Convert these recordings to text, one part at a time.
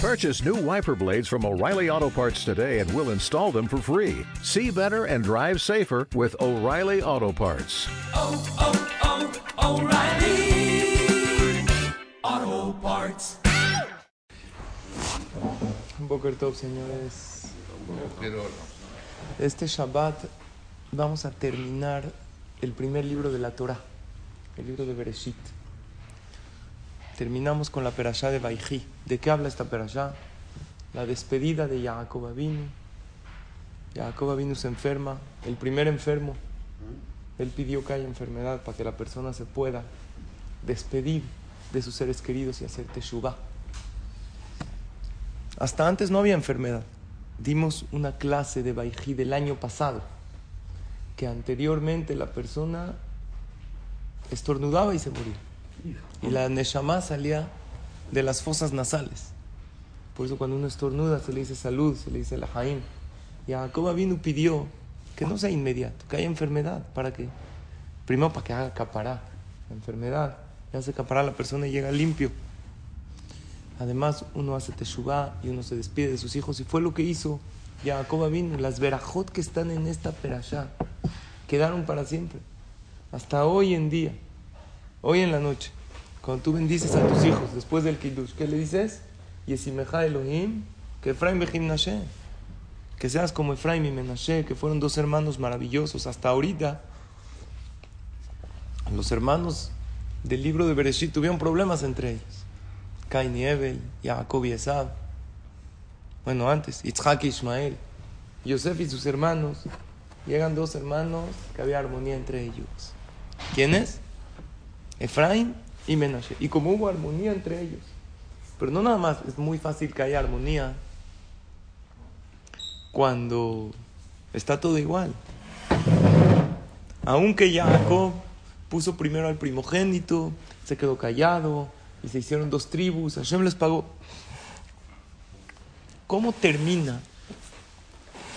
Purchase new wiper blades from O'Reilly Auto Parts today and we'll install them for free. See better and drive safer with O'Reilly Auto Parts. oh, oh, oh, O'Reilly Auto Parts. Boker Tov, señores. Este Shabbat vamos a terminar el primer libro de la Torah, el libro de Bereshit. Terminamos con la perashá de Baijí. ¿De qué habla esta perashá? La despedida de Jacob Avinu. Jacob Avinu se enferma, el primer enfermo. Él pidió que haya enfermedad para que la persona se pueda despedir de sus seres queridos y hacer teshuvah. Hasta antes no había enfermedad. Dimos una clase de Baijí del año pasado, que anteriormente la persona estornudaba y se moría. Y la Neshama salía de las fosas nasales. Por eso cuando uno estornuda se le dice salud, se le dice la Jaim. Y Jacob vino pidió que no sea inmediato, que haya enfermedad. ¿Para qué? Primero para que haga capará. La enfermedad le hace capará a la persona y llega limpio. Además, uno hace teshuvah y uno se despide de sus hijos. Y fue lo que hizo Jacob vino. Las verajot que están en esta perashá quedaron para siempre. Hasta hoy en día, hoy en la noche, cuando tú bendices a tus hijos después del kiddush, ¿qué le dices? Yesimeja Elohim, que Efraim Bejim Nashe. Que seas como Efraim y Menashe, que fueron dos hermanos maravillosos. Hasta ahorita, los hermanos del libro de Bereshit tuvieron problemas entre ellos. Cain y Ebel, Jacob y Esab. Bueno, antes, Yitzhak y Ismael. Yosef y sus hermanos. Llegan dos hermanos que había armonía entre ellos. ¿Quiénes? Efraín y Menashe. Y como hubo armonía entre ellos, pero no nada más, es muy fácil que haya armonía cuando está todo igual. Aunque Jacob puso primero al primogénito, se quedó callado y se hicieron dos tribus, Hashem les pagó. ¿Cómo termina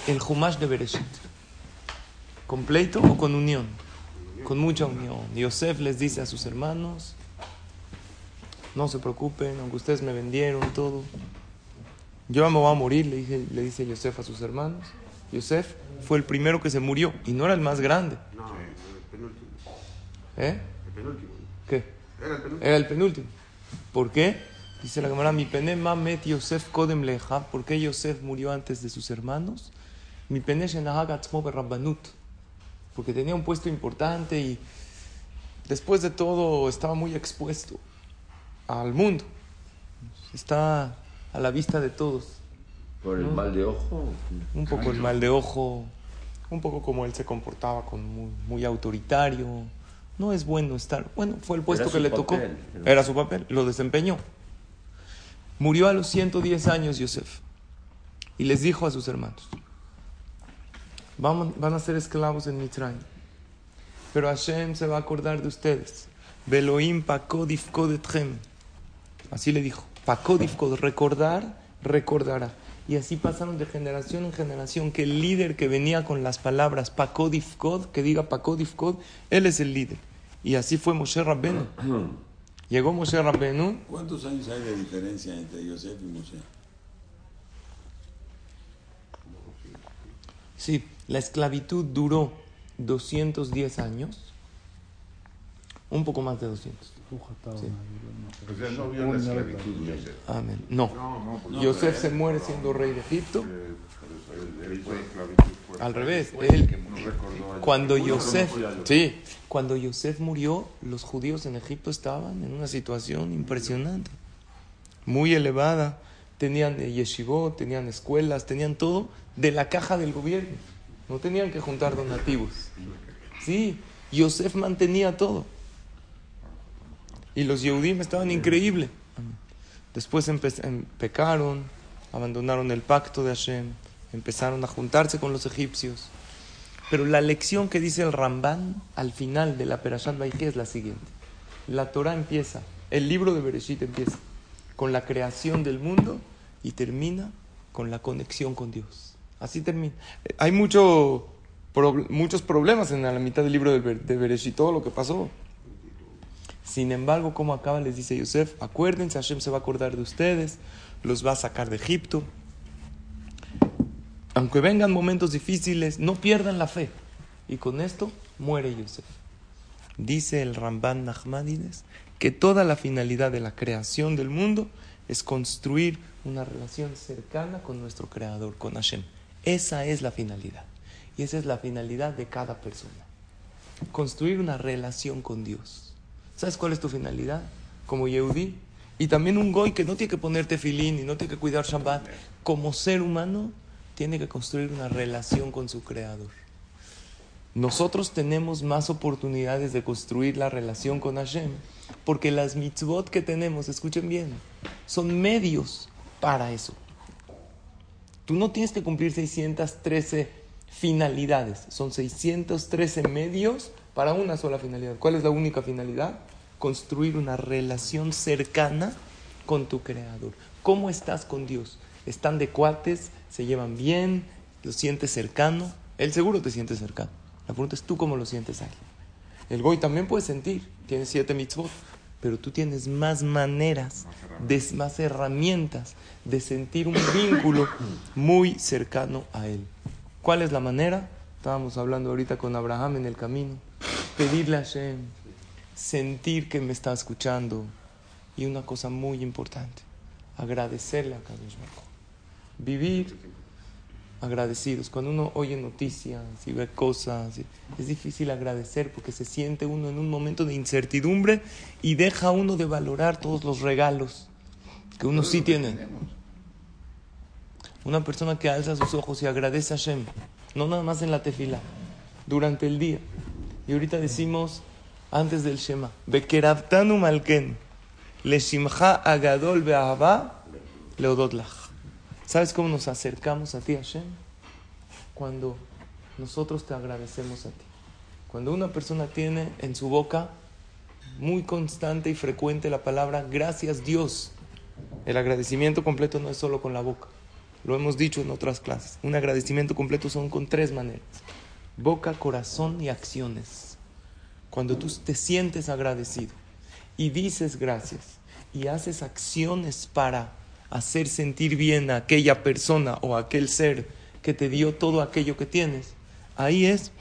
el Humash de Bereshit? ¿Con pleito o con unión? Con mucha unión. Yosef les dice a sus hermanos, no se preocupen, aunque ustedes me vendieron todo. Yo me voy a morir, le, dije, le dice Yosef a sus hermanos. Yosef fue el primero que se murió y no era el más grande. No, el penúltimo. ¿Eh? El penúltimo. ¿Qué? Era el penúltimo. Era el penúltimo. ¿Por qué? Dice la cámara, mi pene mamet Yosef kodem leja. ¿Por qué Yosef murió antes de sus hermanos? Mi pene shenahag atzmo berabbanut. Porque tenía un puesto importante y después de todo estaba muy expuesto al mundo. Está a la vista de todos. ¿Por el mal de ojo? Un poco el mal de ojo, un poco como él se comportaba, con muy, muy autoritario. No es bueno estar. Bueno, fue el puesto que le tocó. papel. Era su papel, lo desempeñó. Murió a los 110 años Yosef y les dijo a sus hermanos: Van a ser esclavos en Mitzrayim, pero Hashem se va a acordar de ustedes. Veloim etchem. Así le dijo: Pakodifkod, recordar, recordará. Y así pasaron de generación en generación, que el líder que venía con las palabras Pakodifkod, que diga Pakodifkod, él es el líder. Y así fue Moshe Rabbenu. Llegó Moshe Rabbenu, ¿Cuántos años hay de diferencia entre Yosef y Moshe? sí, la esclavitud duró 210 años, un poco más de 200. O sea, no vio la esclavitud Yosef. Amén. No, No, no, Yosef se muere siendo rey de Egipto. Al revés, él- Cuando Yosef. sí, cuando Yosef murió, los judíos en Egipto estaban en una situación impresionante, muy elevada. Tenían eh, yeshivot, tenían escuelas, tenían todo de la caja del gobierno. No tenían que juntar donativos. Sí, Yosef mantenía todo. Y los Yehudim estaban increíbles. Después em- pecaron, abandonaron el pacto de Hashem, empezaron a juntarse con los egipcios. Pero la lección que dice el Ramban al final de la Perashat Vaiké es la siguiente. La Torah empieza, el libro de Bereshit empieza con la creación del mundo y termina con la conexión con Dios. Así termina. Eh, Hay mucho, prob- muchos problemas en la mitad del libro de, de Bereshit, todo lo que pasó. Sin embargo, como acaba, les dice Yosef, acuérdense, Hashem se va a acordar de ustedes, los va a sacar de Egipto. Aunque vengan momentos difíciles, no pierdan la fe. Y con esto muere Yosef. Dice el Ramban Nachmanides que toda la finalidad de la creación del mundo es construir una relación cercana con nuestro Creador, con Hashem. Esa es la finalidad. Y esa es la finalidad de cada persona. Construir una relación con Dios. ¿Sabes cuál es tu finalidad? Como Yehudi. Y también un goy que no tiene que ponerte filín y no tiene que cuidar Shabbat. Como ser humano, tiene que construir una relación con su Creador. Nosotros tenemos más oportunidades de construir la relación con Hashem, porque las mitzvot que tenemos, escuchen bien, son medios para eso. Tú no tienes que cumplir 613 finalidades, son 613 medios para una sola finalidad. ¿Cuál es la única finalidad? Construir una relación cercana con tu Creador. ¿Cómo estás con Dios? ¿Están de cuates? ¿Se llevan bien? ¿Lo sientes cercano? Él seguro te siente cercano. La pregunta es tú cómo lo sientes a él. El goy también puede sentir, tiene siete mitzvot, pero tú tienes más maneras, de, más herramientas de sentir un vínculo muy cercano a él. ¿Cuál es la manera? Estábamos hablando ahorita con Abraham en el camino. Pedirle a Hashem, sentir que me está escuchando y una cosa muy importante, agradecerle a Kadosh. Vivir agradecidos. Cuando uno oye noticias y ve cosas, es difícil agradecer porque se siente uno en un momento de incertidumbre y deja uno de valorar todos los regalos que uno sí tiene. Una persona que alza sus ojos y agradece a Hashem, no nada más en la tefila, durante el día. Y ahorita decimos antes del Shema, Bekerabtanu malken, leshimcha agadol be'ahava leodotlach. ¿Sabes cómo nos acercamos a ti, Hashem? Cuando nosotros te agradecemos a ti. Cuando una persona tiene en su boca muy constante y frecuente la palabra gracias Dios. El agradecimiento completo no es solo con la boca. Lo hemos dicho en otras clases. Un agradecimiento completo son con tres maneras. Boca, corazón y acciones. Cuando tú te sientes agradecido y dices gracias y haces acciones para hacer sentir bien a aquella persona o aquel ser que te dio todo aquello que tienes, ahí es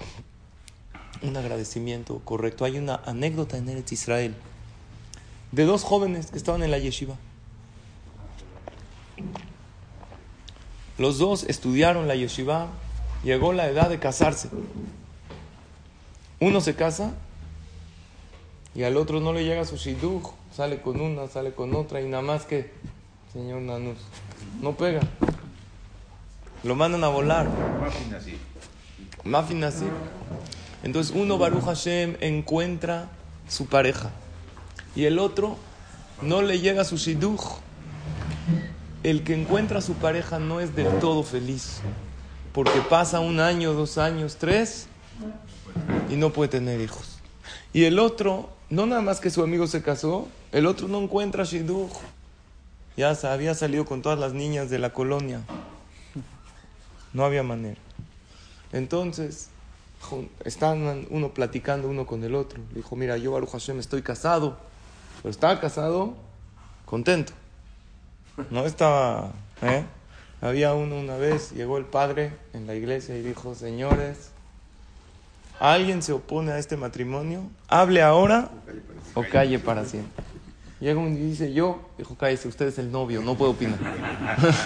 un agradecimiento correcto. Hay una anécdota en Eretz Israel de dos jóvenes que estaban en la yeshiva. Los dos estudiaron la yeshiva, llegó la edad de casarse. Uno se casa y al otro no le llega su shidduch, sale con una, sale con otra y nada más que, señor Nanus, no pega. Lo mandan a volar. Muffin así. Entonces uno, Baruch Hashem, encuentra su pareja y el otro no le llega su shidduch. El que encuentra a su pareja no es del todo feliz porque pasa un año, dos años, tres y no puede tener hijos. Y el otro, no nada más que su amigo se casó, el otro no encuentra shidduch. Ya había salido con todas las niñas de la colonia. No había manera. Entonces, están uno platicando uno con el otro. Dijo, mira, yo, Baruch Hashem, estoy casado. Pero estaba casado contento. No estaba... ¿eh? Había uno una vez, llegó el padre en la iglesia y dijo, señores, ¿alguien se opone a este matrimonio? Hable ahora o calle para siempre. Llega y dice, yo, dijo, cállese, usted es el novio, no puedo opinar.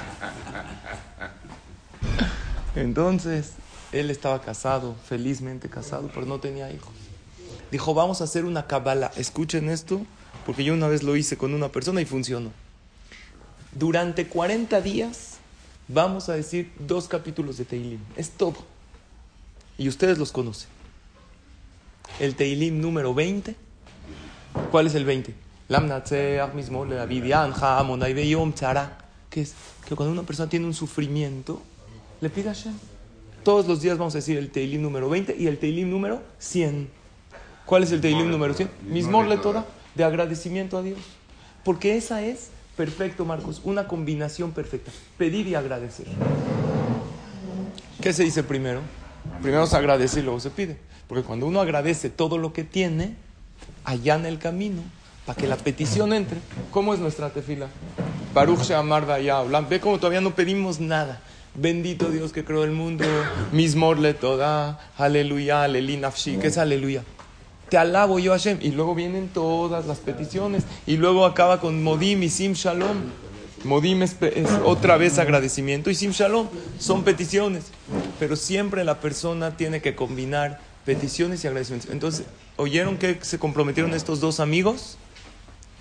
Entonces, él estaba casado, felizmente casado, pero no tenía hijos. Dijo, vamos a hacer una cabala. Escuchen esto, porque yo una vez lo hice con una persona y funcionó. Durante 40 días vamos a decir dos capítulos de Teilim. Es todo. Y ustedes los conocen. El Teilim número 20. ¿Cuál es el 20? Mismo le. Que es que cuando una persona tiene un sufrimiento, le pide a Hashem. Todos los días vamos a decir el Teilim número 20 y el Teilim número 100. ¿Cuál es el Teilim número 100? Mismor le Torah, de agradecimiento a Dios. Porque esa es, perfecto Marcos, una combinación perfecta. Pedir y agradecer. ¿Qué se dice primero? Primero se agradece y luego se pide. Porque cuando uno agradece todo lo que tiene, allana el camino para que la petición entre. ¿Cómo es nuestra tefila? Baruch Sheamar Hablan. Ve cómo todavía no pedimos nada. Bendito Dios que creó el mundo. Mismor le toda. Aleluya, aleluya, nafshi. ¿Qué es aleluya? Te alabo yo Hashem. Y luego vienen todas las peticiones. Y luego acaba con Modim y Sim Shalom. Modim es, es otra vez agradecimiento. Y Sim Shalom son peticiones. Pero siempre la persona tiene que combinar peticiones y agradecimientos. Entonces, ¿oyeron que se comprometieron estos dos amigos?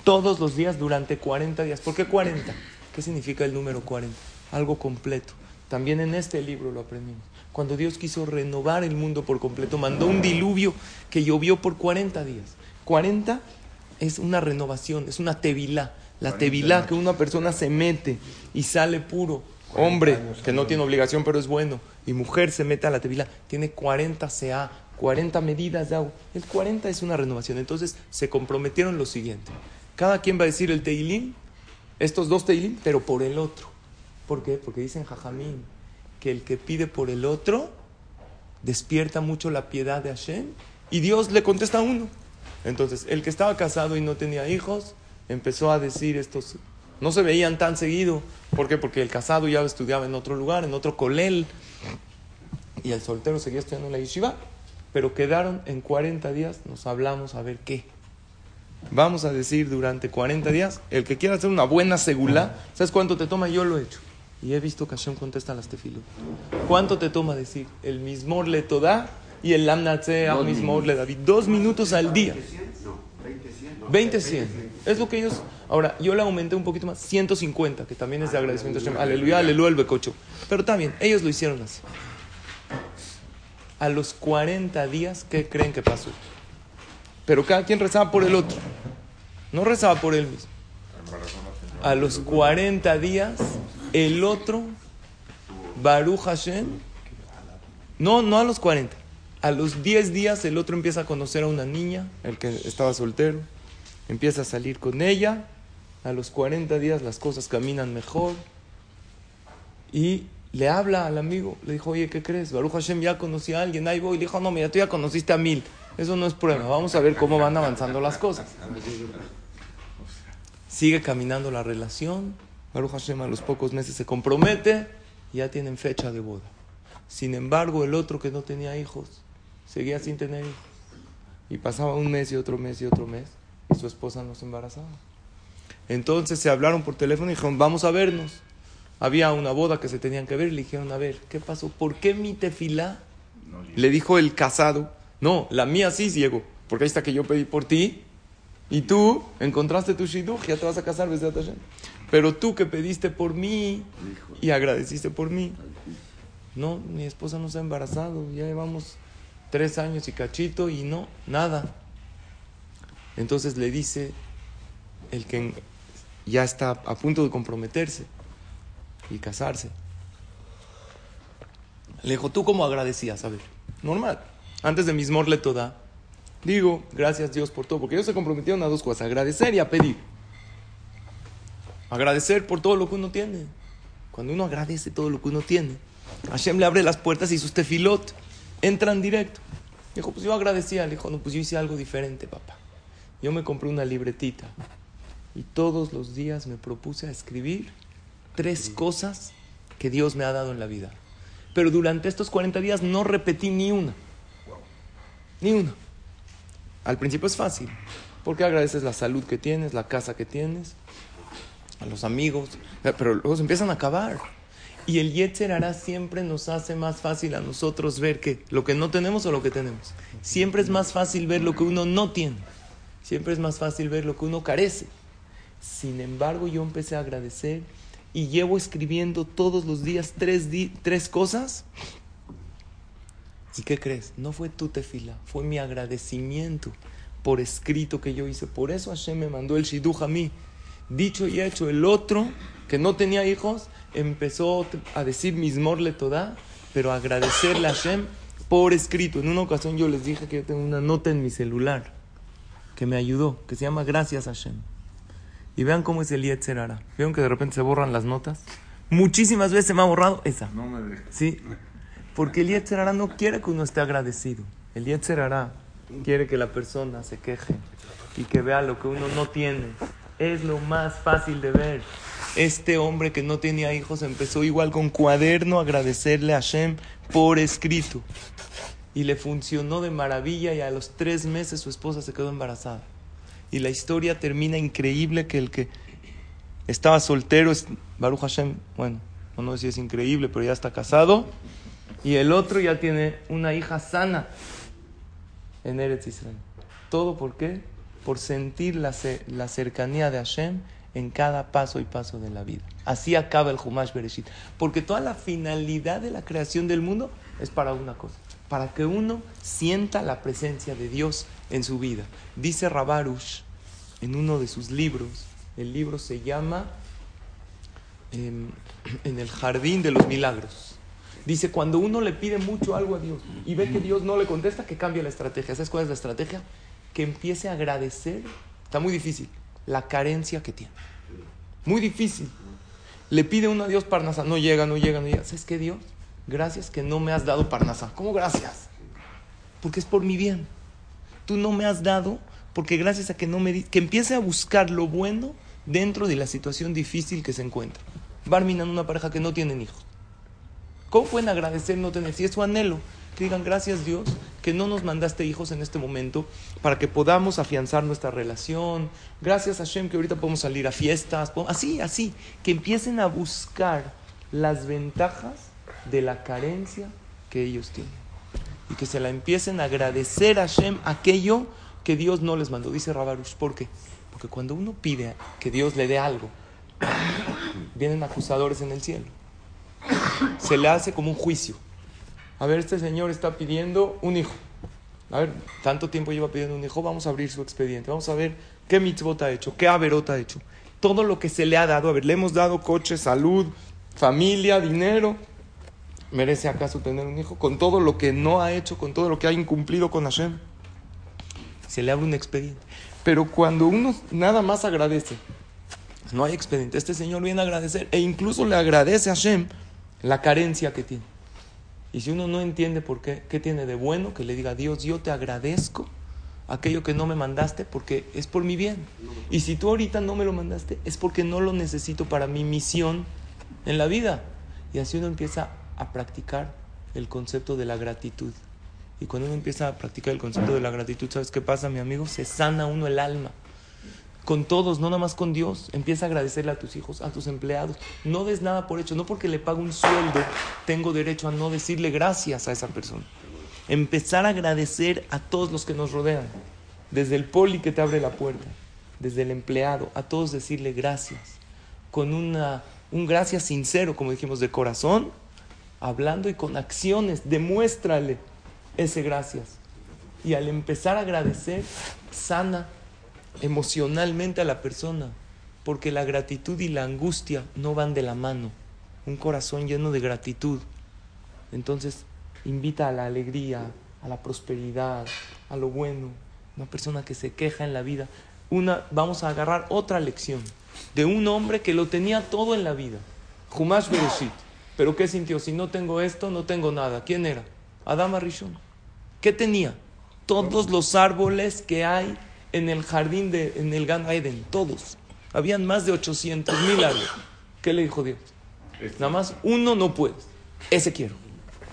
Todos los días durante 40 días. ¿Por qué 40? ¿Qué significa el número 40? Algo completo. También en este libro lo aprendimos. Cuando Dios quiso renovar el mundo por completo, mandó un diluvio que llovió por 40 días. 40 es una renovación, es una tevilá. La tevilá que una persona se mete y sale puro. Hombre que no tiene obligación pero es bueno. Y mujer se mete a la tevilá. Tiene 40 CA, 40 medidas de agua. El 40 es una renovación. Entonces se comprometieron lo siguiente. Cada quien va a decir el teilín, estos dos teilín, pero por el otro. ¿Por qué? Porque dicen Jajamín que el que pide por el otro despierta mucho la piedad de Hashem y Dios le contesta a uno. Entonces, el que estaba casado y no tenía hijos empezó a decir estos. No se veían tan seguido. ¿Por qué? Porque el casado ya estudiaba en otro lugar, en otro colel. Y el soltero seguía estudiando en la yeshiva. Pero quedaron en 40 días, nos hablamos a ver qué. Vamos a decir durante 40 días, el que quiera hacer una buena segula, ¿sabes cuánto te toma? Yo lo he hecho. Y he visto que Hashem contesta las tefilot. ¿Cuánto te toma decir? El mismor le toda y el lamnatze al mismor le David. Dos minutos al día. 20, 100. Es lo que ellos. Ahora, yo le aumenté un poquito más, 150, que también es de agradecimiento a Hashem. Aleluya, aleluya, el becocho. Pero bien, ellos lo hicieron así. A los 40 días, ¿qué creen que pasó? Pero cada quien rezaba por el otro. No rezaba por él mismo. A los 40 días, el otro, Baruch Hashem, no, no a los 40. A los 10 días el otro empieza a conocer a una niña, el que estaba soltero, empieza a salir con ella. A los 40 días las cosas caminan mejor. Y le habla al amigo, le dijo, oye, ¿qué crees? Baruch Hashem ya conocí a alguien, ahí voy. Le dijo, no, mira, tú ya conociste a mil. Eso no es prueba. Vamos a ver cómo van avanzando las cosas. Sigue caminando la relación. Baruch Hashem a los pocos meses se compromete y ya tienen fecha de boda. Sin embargo, el otro que no tenía hijos seguía sin tener hijos. Y pasaba un mes y otro mes y otro mes y su esposa no se embarazaba. Entonces se hablaron por teléfono y dijeron, vamos a vernos. Había una boda que se tenían que ver y le dijeron, a ver, ¿qué pasó? ¿Por qué mi tefilá? Le dijo el casado, no, la mía sí ciego, porque ahí está que yo pedí por ti y tú encontraste tu shidduch, ya te vas a casar, Besat Hashem. Pero tú que pediste por mí y agradeciste por mí, no, mi esposa no se ha embarazado, ya llevamos tres años y cachito y no, nada. Entonces le dice el que ya está a punto de comprometerse y casarse. Le dijo, ¿tú cómo agradecías? A ver, normal. Antes de mismor le toda, digo, gracias Dios por todo, porque ellos se comprometieron a dos cosas, agradecer y a pedir. Agradecer por todo lo que uno tiene. Cuando uno agradece todo lo que uno tiene, Hashem le abre las puertas y sus tefilot entran directo. Dijo, pues yo agradecía. Le dijo, no, pues yo hice algo diferente, papá. Yo me compré una libretita y todos los días me propuse a escribir tres cosas que Dios me ha dado en la vida. Pero durante estos 40 días no repetí ni una. Ni una. Al principio es fácil, porque agradeces la salud que tienes, la casa que tienes, a los amigos, pero luego se empiezan a acabar. Y el Yetzer hará siempre nos hace más fácil a nosotros ver que lo que no tenemos o lo que tenemos. Siempre es más fácil ver lo que uno no tiene. Siempre es más fácil ver lo que uno carece. Sin embargo, yo empecé a agradecer y llevo escribiendo todos los días tres, di tres cosas. ¿Y qué crees? No fue tu tefila, fue mi agradecimiento por escrito que yo hice. Por eso Hashem me mandó el shidduch a mí. Dicho y hecho, el otro que no tenía hijos empezó a decir mismor le toda, pero agradecerle a Hashem por escrito. En una ocasión yo les dije que yo tengo una nota en mi celular que me ayudó, que se llama Gracias Hashem. Y vean cómo es el Yetzer Hara. ¿Vieron que de repente se borran las notas? Muchísimas veces se me ha borrado esa. No me dejes. Sí, porque el Yetzer Hara no quiere que uno esté agradecido. El Yetzer Hara quiere que la persona se queje y que vea lo que uno no tiene. Es lo más fácil de ver. Este hombre que no tenía hijos empezó igual con cuaderno a agradecerle a Hashem por escrito. Y le funcionó de maravilla y a los tres meses su esposa se quedó embarazada. Y la historia termina increíble que el que estaba soltero es Baruch Hashem, bueno, no sé si es increíble, pero ya está casado. Y el otro ya tiene una hija sana en Eretz Israel. ¿Todo por qué? Por sentir la, la cercanía de Hashem en cada paso y paso de la vida. Así acaba el Humash Bereshit. Porque toda la finalidad de la creación del mundo es para una cosa. Para que uno sienta la presencia de Dios en su vida. Dice Rabarush en uno de sus libros, el libro se llama em, En el Jardín de los Milagros. Dice, cuando uno le pide mucho algo a Dios y ve que Dios no le contesta, que cambie la estrategia. ¿Sabes cuál es la estrategia? Que empiece a agradecer, está muy difícil, la carencia que tiene. Muy difícil. Le pide uno a Dios Parnasa, no llega, no llega, no llega. ¿Sabes qué, Dios? Gracias que no me has dado Parnasa. ¿Cómo gracias? Porque es por mi bien. Tú no me has dado porque gracias a que no me que empiece a buscar lo bueno dentro de la situación difícil que se encuentra. Barminan una pareja que no tienen hijos. ¿Cómo pueden agradecer no tener? Si es su anhelo, que digan gracias Dios que no nos mandaste hijos en este momento para que podamos afianzar nuestra relación. Gracias a Hashem que ahorita podemos salir a fiestas. Así, así. Que empiecen a buscar las ventajas de la carencia que ellos tienen. Y que se la empiecen a agradecer a Hashem aquello que Dios no les mandó. Dice Rabarush, ¿por qué? Porque cuando uno pide que Dios le dé algo, vienen acusadores en el cielo se le hace como un juicio. A ver, este señor está pidiendo un hijo. A ver, tanto tiempo lleva pidiendo un hijo, vamos a abrir su expediente, vamos a ver qué mitzvot ha hecho, qué averot ha hecho. Todo lo que se le ha dado, a ver, le hemos dado coche, salud, familia, dinero. ¿Merece acaso tener un hijo? Con todo lo que no ha hecho, con todo lo que ha incumplido con Hashem. Se le abre un expediente. Pero cuando uno nada más agradece, no hay expediente. Este señor viene a agradecer e incluso le agradece a Hashem la carencia que tiene. Y si uno no entiende por qué, qué tiene de bueno, que le diga, Dios, yo te agradezco aquello que no me mandaste porque es por mi bien. Y si tú ahorita no me lo mandaste, es porque no lo necesito para mi misión en la vida. Y así uno empieza a practicar el concepto de la gratitud. Y cuando uno empieza a practicar el concepto de la gratitud, ¿sabes qué pasa, mi amigo? Se sana uno el alma con todos, no nada más con Dios. Empieza a agradecerle a tus hijos, a tus empleados. No des nada por hecho. No porque le pago un sueldo, tengo derecho a no decirle gracias a esa persona. Empezar a agradecer a todos los que nos rodean. Desde el poli que te abre la puerta, desde el empleado, a todos decirle gracias. Con una, un gracias sincero, como dijimos, de corazón, hablando y con acciones. Demuéstrale ese gracias. Y al empezar a agradecer, sana emocionalmente a la persona, porque la gratitud y la angustia no van de la mano. Un corazón lleno de gratitud, entonces invita a la alegría, a la prosperidad, a lo bueno. Una persona que se queja en la vida. Una, vamos a agarrar otra lección de un hombre que lo tenía todo en la vida. Jumash Bereshit. Pero ¿qué sintió? Si no tengo esto, no tengo nada. ¿Quién era? Adama Rishon. ¿Qué tenía? Todos los árboles que hay en el jardín de, en el Gan Eden, todos. Habían más de 800 mil árboles. ¿Qué le dijo Dios? Nada más uno no puedes. Ese quiero.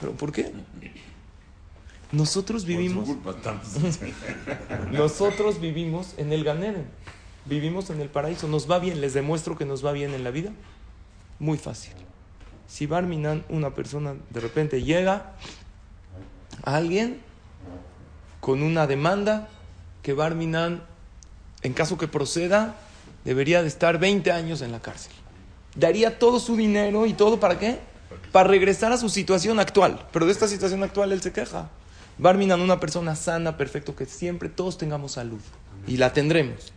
¿Pero por qué? Nosotros vivimos, nosotros vivimos en el Gan Eden. Vivimos en el paraíso. ¿Nos va bien? ¿Les demuestro que nos va bien en la vida? Muy fácil. Si Barminan, una persona, de repente llega a alguien con una demanda que Barminan, en caso que proceda, debería de estar 20 años en la cárcel. Daría todo su dinero y todo para qué? Para regresar a su situación actual. Pero de esta situación actual él se queja. Barminan, una persona sana, perfecto, que siempre todos tengamos salud. Y la tendremos.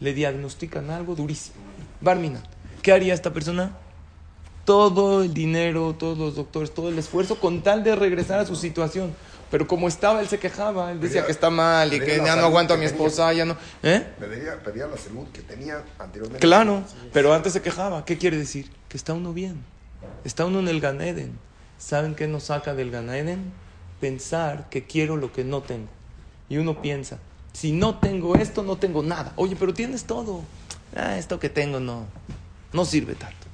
Le diagnostican algo durísimo. Barminan, ¿qué haría esta persona? Todo el dinero, todos los doctores, todo el esfuerzo con tal de regresar a su situación. Pero como estaba, él se quejaba, él decía Pedía- que está mal y que ya no aguanto a mi tenía. esposa, ya no. ¿Eh? Pedía, pedía la salud que tenía anteriormente. Claro, pero antes se quejaba. ¿Qué quiere decir? Que está uno bien. Está uno en el Gan Eden. ¿Saben qué nos saca del Gan Eden? Pensar que quiero lo que no tengo. Y uno piensa, Si no tengo esto, no tengo nada. Oye, pero tienes todo. Ah, esto que tengo no, no sirve tanto.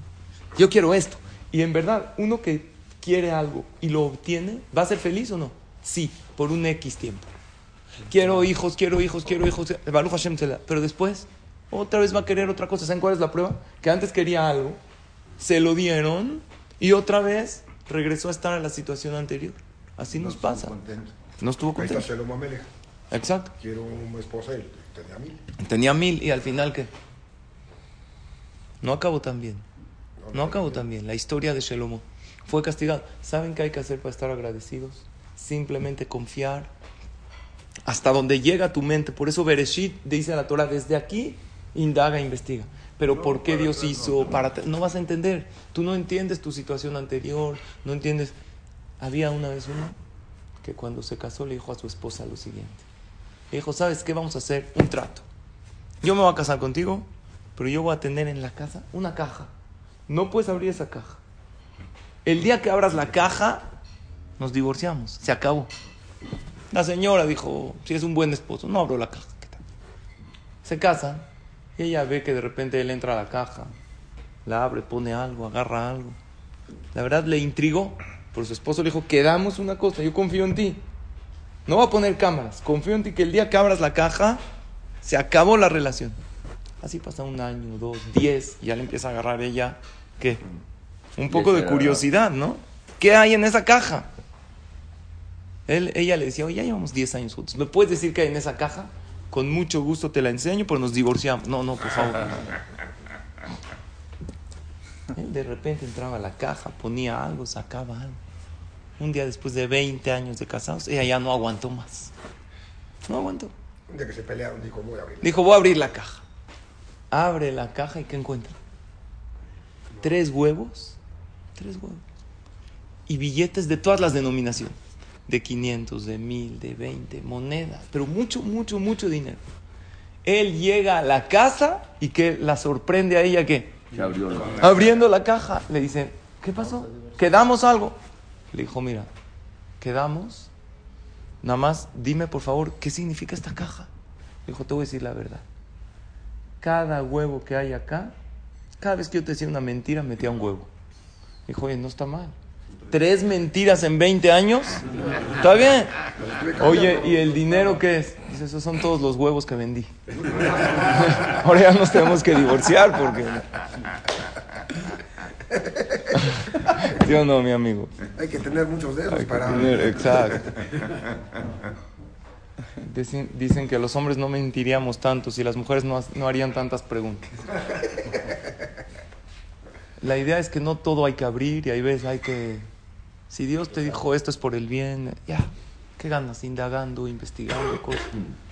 Yo quiero esto. Y en verdad, uno que quiere algo y lo obtiene, ¿va a ser feliz o no? Sí, por un X tiempo. Quiero hijos, quiero hijos, quiero hijos. Baruch Hashem la- Pero después, otra vez va a querer otra cosa. ¿Saben cuál es la prueba? Que antes quería algo, se lo dieron y otra vez regresó a estar en la situación anterior. Así nos pasa. Contento. No estuvo Ahí está contento. Shalom Amelech. Exacto. Quiero una esposa y tenía mil. Tenía mil y al final, ¿qué? No acabó tan bien. No acabó tan bien. La historia de Shelomo fue castigado. ¿Saben qué hay que hacer para estar agradecidos? Simplemente confiar hasta donde llega tu mente. Por eso Bereshit dice la Torah, desde aquí indaga, investiga. Pero ¿por qué Dios hizo? Para te- no vas a entender. Tú no entiendes tu situación anterior, no entiendes. Había una vez uno que cuando se casó le dijo a su esposa lo siguiente. Le dijo, ¿sabes qué? Vamos a hacer un trato. Yo me voy a casar contigo, pero yo voy a tener en la casa una caja. No puedes abrir esa caja. El día que abras la caja, nos divorciamos. Se acabó. La señora dijo, si es un buen esposo, no abro la caja. ¿qué tal? Se casan y ella ve que de repente él entra a la caja, la abre, pone algo, agarra algo. La verdad le intrigó, pero su esposo le dijo, quedamos una cosa, yo confío en ti. No voy a poner cámaras, confío en ti que el día que abras la caja, se acabó la relación. Así pasa un año, dos, diez, y ya le empieza a agarrar ella, ¿qué? Un poco de curiosidad, ¿no? ¿Qué hay en esa caja? Él, ella le decía, oye, ya llevamos 10 años juntos. ¿Me puedes decir qué hay en esa caja? Con mucho gusto te la enseño, pero nos divorciamos. No, no, por favor. Él de repente entraba a la caja, ponía algo, sacaba algo. Un día después de 20 años de casados, ella ya no aguantó más. No aguantó. Un día que se pelearon, dijo, voy a abrir. Dijo, voy a abrir la caja. Abre la caja y ¿qué encuentra? Tres huevos. Tres huevos. Y billetes de todas las denominaciones. De 500, de 1000, de 20, monedas. Pero mucho, mucho, mucho dinero. Él llega a la casa y que la sorprende a ella que Se abrió la abriendo la caja le dice, ¿qué pasó? ¿Quedamos algo? Le dijo, mira, quedamos. Nada más dime por favor, ¿qué significa esta caja? Le dijo, te voy a decir la verdad. Cada huevo que hay acá, cada vez que yo te decía una mentira, metía un huevo. Dijo, oye, no está mal. Tres mentiras en 20 años. ¿Está bien? Oye, ¿y el dinero qué es? Dice, esos son todos los huevos que vendí. Ahora ya nos tenemos que divorciar porque... ¿Sí o no, mi amigo? Hay que tener muchos dedos Hay para... tener- exacto. Dicen, dicen que los hombres no mentiríamos tanto si las mujeres no, no harían tantas preguntas. La idea es que no todo hay que abrir y hay veces hay que... Si Dios te dijo esto es por el bien, ya, ¿qué ganas? Indagando, investigando cosas.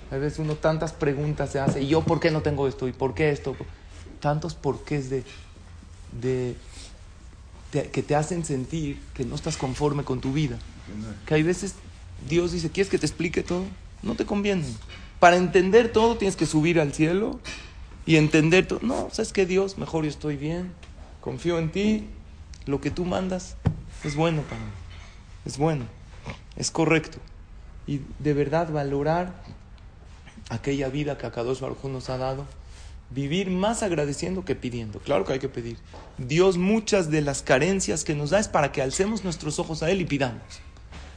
Hay veces uno tantas preguntas se hace, ¿y yo por qué no tengo esto? ¿Y por qué esto? Tantos porqués de, de, te- que te hacen sentir que no estás conforme con tu vida. Que hay veces Dios dice, ¿quieres que te explique todo? No te conviene. Para entender todo tienes que subir al cielo y entender todo. No, ¿sabes qué Dios? Mejor yo estoy bien, confío en ti, lo que tú mandas es bueno para mí, es bueno, es correcto. Y de verdad valorar aquella vida que Akadosh Baruj nos ha dado, vivir más agradeciendo que pidiendo. Claro que hay que pedir. Dios muchas de las carencias que nos da es para que alcemos nuestros ojos a Él y pidamos.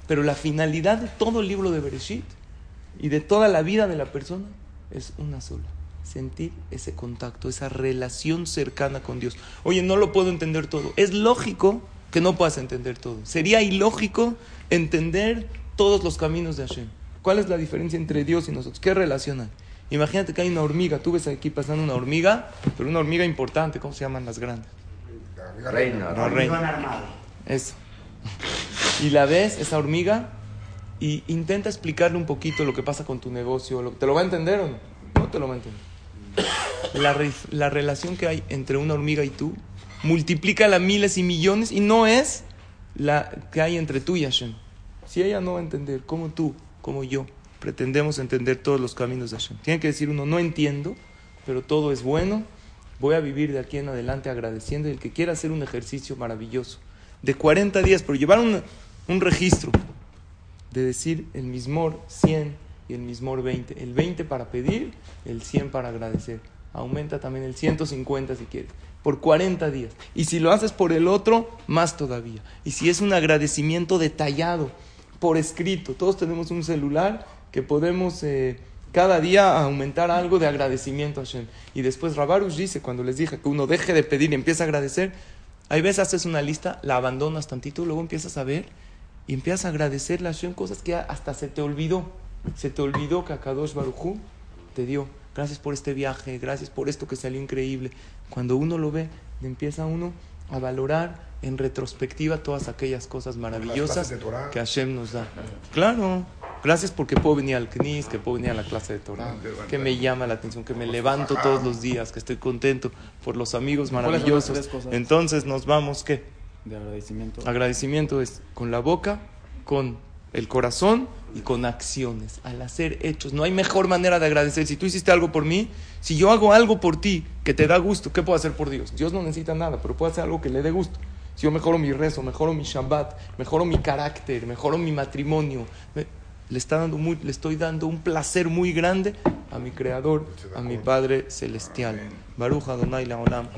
Pero la finalidad de todo el libro de Bereshit y de toda la vida de la persona es una sola. Sentir ese contacto, esa relación cercana con Dios. Oye, no lo puedo entender todo. Es lógico que no puedas entender todo. Sería ilógico entender todos los caminos de Hashem. ¿Cuál es la diferencia entre Dios y nosotros? ¿Qué relación hay? Imagínate que hay una hormiga. Tú ves aquí pasando una hormiga, pero una hormiga importante. ¿Cómo se llaman las grandes? La reina. La reina. Eso. Y la ves, esa hormiga, y intenta explicarle un poquito lo que pasa con tu negocio. ¿Te lo va a entender o no? No te lo va a entender. La, re- la relación que hay entre una hormiga y tú, multiplícala miles y millones y no es la que hay entre tú y Hashem. Si ella no va a entender, como tú, como yo, pretendemos entender todos los caminos de Hashem. Tiene que decir uno, no entiendo, pero todo es bueno. Voy a vivir de aquí en adelante agradeciendo. Y el que quiera hacer un ejercicio maravilloso de 40 días, pero llevar un, un registro de decir el mismor 100, y el mismor 20. El 20 para pedir, el 100 para agradecer. Aumenta también el 150 si quieres. Por 40 días. Y si lo haces por el otro, más todavía. Y si es un agradecimiento detallado, por escrito. Todos tenemos un celular que podemos eh, cada día aumentar algo de agradecimiento a Hashem. Y después Rabarush dice, cuando les dije que uno deje de pedir y empieza a agradecer, hay veces haces una lista, la abandonas tantito, luego empiezas a ver y empiezas a agradecerle a Hashem cosas que hasta se te olvidó. Se te olvidó que Akadosh Barujú te dio. Gracias por este viaje, gracias por esto que salió increíble. Cuando uno lo ve, empieza uno a valorar en retrospectiva todas aquellas cosas maravillosas que Hashem nos da. Claro, gracias porque puedo venir al CNIS, que puedo venir a la clase de Torah, que me llama la atención, que me levanto todos los días, que estoy contento por los amigos ¿Cuáles son las maravillosos. Entonces nos vamos, ¿qué? De agradecimiento. Agradecimiento es con la boca, con el corazón y con acciones. Al hacer hechos, no hay mejor manera de agradecer. Si tú hiciste algo por mí, si yo hago algo por ti que te da gusto, ¿qué puedo hacer por Dios? Dios no necesita nada, pero puedo hacer algo que le dé gusto. Si yo mejoro mi rezo, mejoro mi Shabbat, mejoro mi carácter, mejoro mi matrimonio, me- le, está dando muy, le estoy dando un placer muy grande a mi Creador, a mi Padre Celestial. Baruch Adonai Leolam.